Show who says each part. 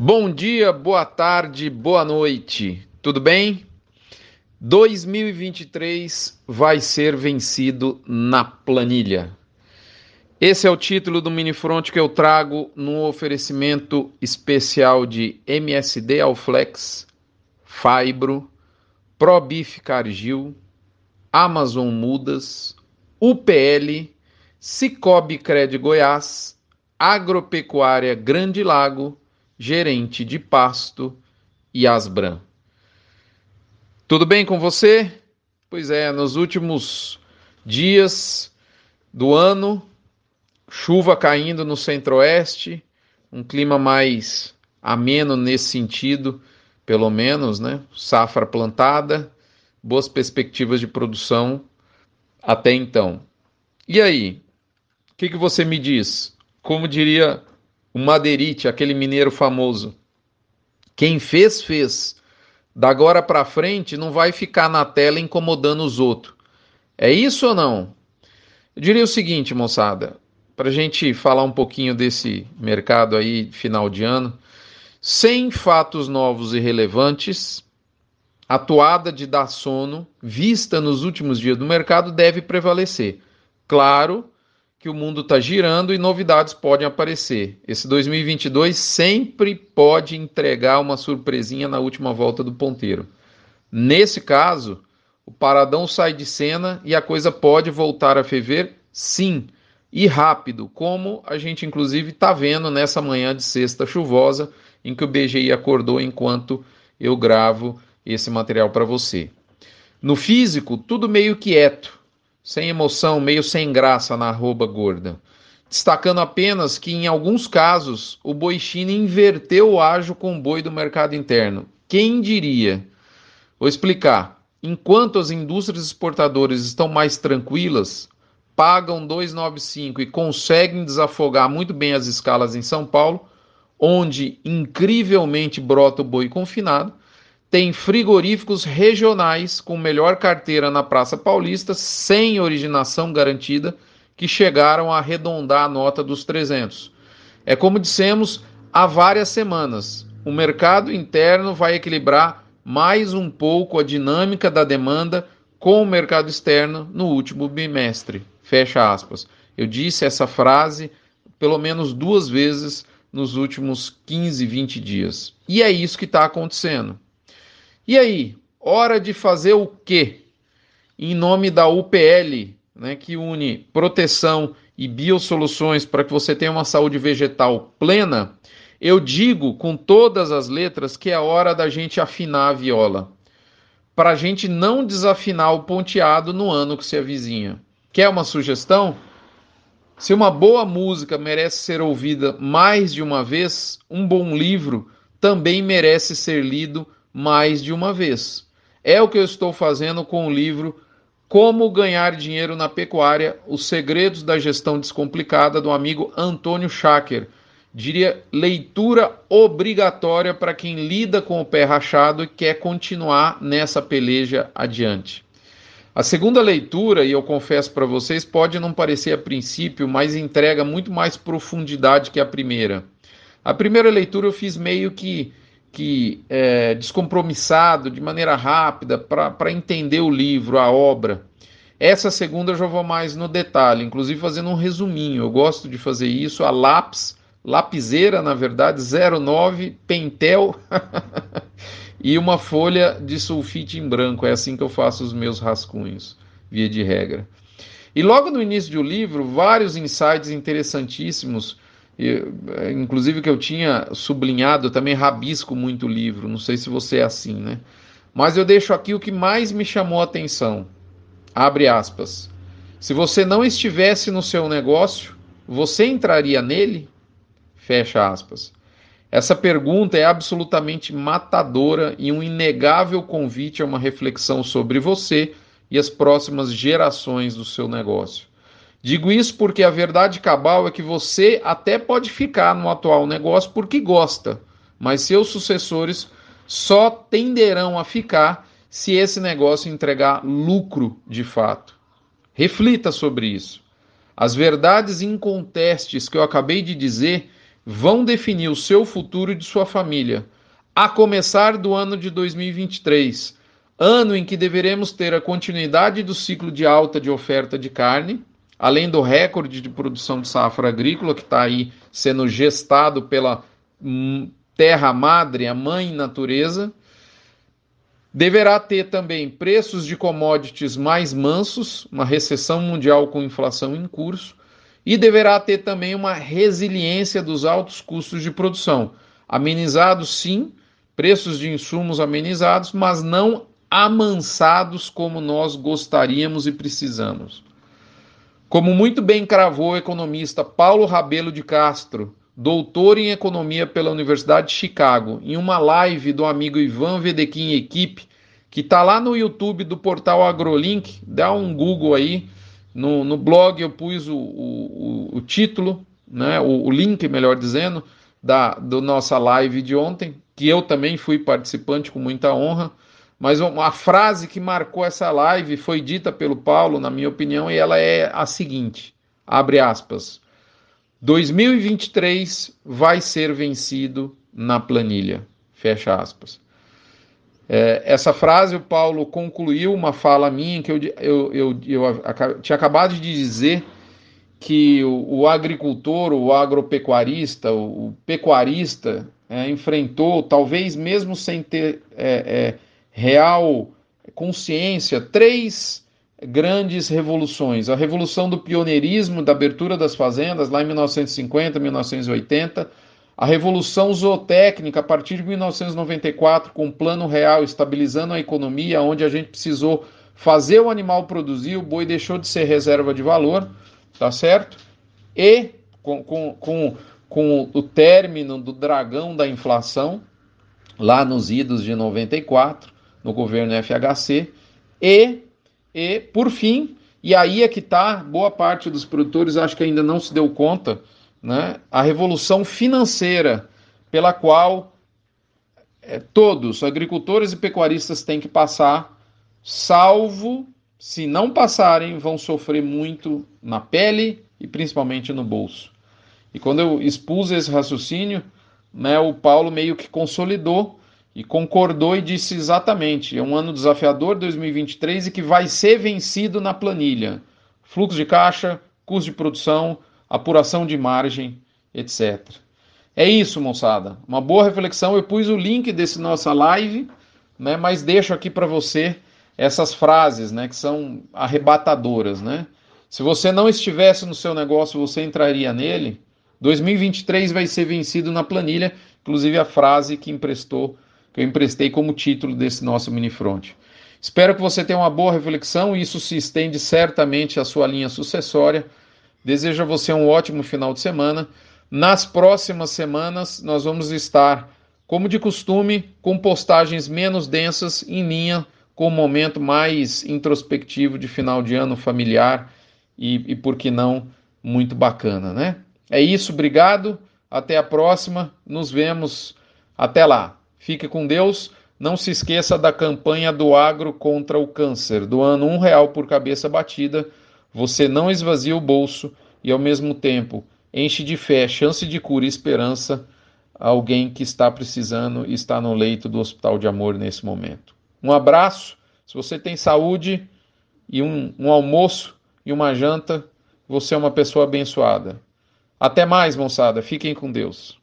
Speaker 1: Bom dia, boa tarde, boa noite. Tudo bem? 2023 vai ser vencido na planilha. Esse é o título do mini front que eu trago no oferecimento especial de MSD Alflex, Fibro, ProBif Cargill, Amazon Mudas, UPL, Cicobi Cred Goiás, Agropecuária Grande Lago gerente de pasto e Asbran. Tudo bem com você? Pois é, nos últimos dias do ano, chuva caindo no centro-oeste, um clima mais ameno nesse sentido, pelo menos, né? Safra plantada, boas perspectivas de produção até então. E aí? O que, que você me diz? Como diria o Madeirite, aquele mineiro famoso. Quem fez, fez. Da agora para frente não vai ficar na tela incomodando os outros. É isso ou não? Eu diria o seguinte, moçada, para a gente falar um pouquinho desse mercado aí final de ano, sem fatos novos e relevantes, a toada de dar sono vista nos últimos dias do mercado deve prevalecer. Claro que o mundo está girando e novidades podem aparecer. Esse 2022 sempre pode entregar uma surpresinha na última volta do ponteiro. Nesse caso, o paradão sai de cena e a coisa pode voltar a ferver, sim, e rápido, como a gente inclusive está vendo nessa manhã de sexta chuvosa, em que o BGI acordou enquanto eu gravo esse material para você. No físico, tudo meio quieto sem emoção, meio sem graça na arroba gorda. Destacando apenas que, em alguns casos, o boi China inverteu o ágio com o boi do mercado interno. Quem diria? Vou explicar. Enquanto as indústrias exportadoras estão mais tranquilas, pagam 2,95 e conseguem desafogar muito bem as escalas em São Paulo, onde incrivelmente brota o boi confinado, tem frigoríficos regionais com melhor carteira na Praça Paulista, sem originação garantida, que chegaram a arredondar a nota dos 300. É como dissemos há várias semanas: o mercado interno vai equilibrar mais um pouco a dinâmica da demanda com o mercado externo no último bimestre. Fecha aspas. Eu disse essa frase pelo menos duas vezes nos últimos 15, 20 dias. E é isso que está acontecendo. E aí, hora de fazer o quê? Em nome da UPL, né, que une proteção e biosoluções para que você tenha uma saúde vegetal plena, eu digo com todas as letras que é hora da gente afinar a viola. Para a gente não desafinar o ponteado no ano que se avizinha. Quer uma sugestão? Se uma boa música merece ser ouvida mais de uma vez, um bom livro também merece ser lido mais de uma vez. É o que eu estou fazendo com o livro Como Ganhar Dinheiro na Pecuária: Os Segredos da Gestão Descomplicada, do amigo Antônio Schacker. Diria leitura obrigatória para quem lida com o pé rachado e quer continuar nessa peleja adiante. A segunda leitura, e eu confesso para vocês, pode não parecer a princípio, mas entrega muito mais profundidade que a primeira. A primeira leitura eu fiz meio que que é, descompromissado, de maneira rápida, para entender o livro, a obra. Essa segunda eu já vou mais no detalhe, inclusive fazendo um resuminho. Eu gosto de fazer isso a lápis, lapiseira, na verdade, 09, pentel e uma folha de sulfite em branco. É assim que eu faço os meus rascunhos, via de regra. E logo no início do livro, vários insights interessantíssimos é, inclusive que eu tinha sublinhado, também rabisco muito o livro, não sei se você é assim, né? Mas eu deixo aqui o que mais me chamou a atenção. Abre aspas. Se você não estivesse no seu negócio, você entraria nele? Fecha aspas. Essa pergunta é absolutamente matadora e um inegável convite a uma reflexão sobre você e as próximas gerações do seu negócio. Digo isso porque a verdade cabal é que você até pode ficar no atual negócio porque gosta, mas seus sucessores só tenderão a ficar se esse negócio entregar lucro de fato. Reflita sobre isso. As verdades incontestes que eu acabei de dizer vão definir o seu futuro e de sua família, a começar do ano de 2023, ano em que deveremos ter a continuidade do ciclo de alta de oferta de carne, além do recorde de produção de safra agrícola que está aí sendo gestado pela hum, terra madre, a mãe natureza. Deverá ter também preços de commodities mais mansos, uma recessão mundial com inflação em curso, e deverá ter também uma resiliência dos altos custos de produção, amenizados sim, preços de insumos amenizados, mas não amansados como nós gostaríamos e precisamos. Como muito bem cravou o economista Paulo Rabelo de Castro, doutor em economia pela Universidade de Chicago, em uma live do amigo Ivan Vedequim Equipe, que está lá no YouTube do portal AgroLink, dá um Google aí, no, no blog eu pus o, o, o título, né, o, o, link, melhor dizendo, da do nossa live de ontem, que eu também fui participante com muita honra. Mas a frase que marcou essa live foi dita pelo Paulo, na minha opinião, e ela é a seguinte: abre aspas. 2023 vai ser vencido na planilha. Fecha aspas. É, essa frase o Paulo concluiu uma fala minha que eu, eu, eu, eu tinha acabado de dizer que o, o agricultor, o agropecuarista, o, o pecuarista é, enfrentou, talvez mesmo sem ter é, é real consciência, três grandes revoluções. A revolução do pioneirismo, da abertura das fazendas, lá em 1950, 1980. A revolução zootécnica, a partir de 1994, com o Plano Real, estabilizando a economia, onde a gente precisou fazer o animal produzir, o boi deixou de ser reserva de valor, tá certo? E com, com, com, com o término do dragão da inflação, lá nos idos de 94, no governo FHC, e, e por fim, e aí é que está, boa parte dos produtores acho que ainda não se deu conta, né, a revolução financeira pela qual é, todos, agricultores e pecuaristas, têm que passar, salvo se não passarem, vão sofrer muito na pele e principalmente no bolso. E quando eu expus esse raciocínio, né, o Paulo meio que consolidou e concordou e disse exatamente: é um ano desafiador 2023 e que vai ser vencido na planilha. Fluxo de caixa, custo de produção, apuração de margem, etc. É isso, moçada. Uma boa reflexão. Eu pus o link desse nossa live, né, mas deixo aqui para você essas frases, né, que são arrebatadoras, né? Se você não estivesse no seu negócio, você entraria nele. 2023 vai ser vencido na planilha, inclusive a frase que emprestou que eu emprestei como título desse nosso minifront. Espero que você tenha uma boa reflexão e isso se estende certamente à sua linha sucessória. Desejo a você um ótimo final de semana. Nas próximas semanas, nós vamos estar, como de costume, com postagens menos densas em linha com o momento mais introspectivo de final de ano familiar e, e por que não, muito bacana, né? É isso, obrigado. Até a próxima. Nos vemos. Até lá. Fique com Deus. Não se esqueça da campanha do agro contra o câncer, doando um real por cabeça batida. Você não esvazia o bolso e, ao mesmo tempo, enche de fé, chance de cura e esperança alguém que está precisando e está no leito do Hospital de Amor nesse momento. Um abraço. Se você tem saúde e um, um almoço e uma janta, você é uma pessoa abençoada. Até mais, moçada. Fiquem com Deus.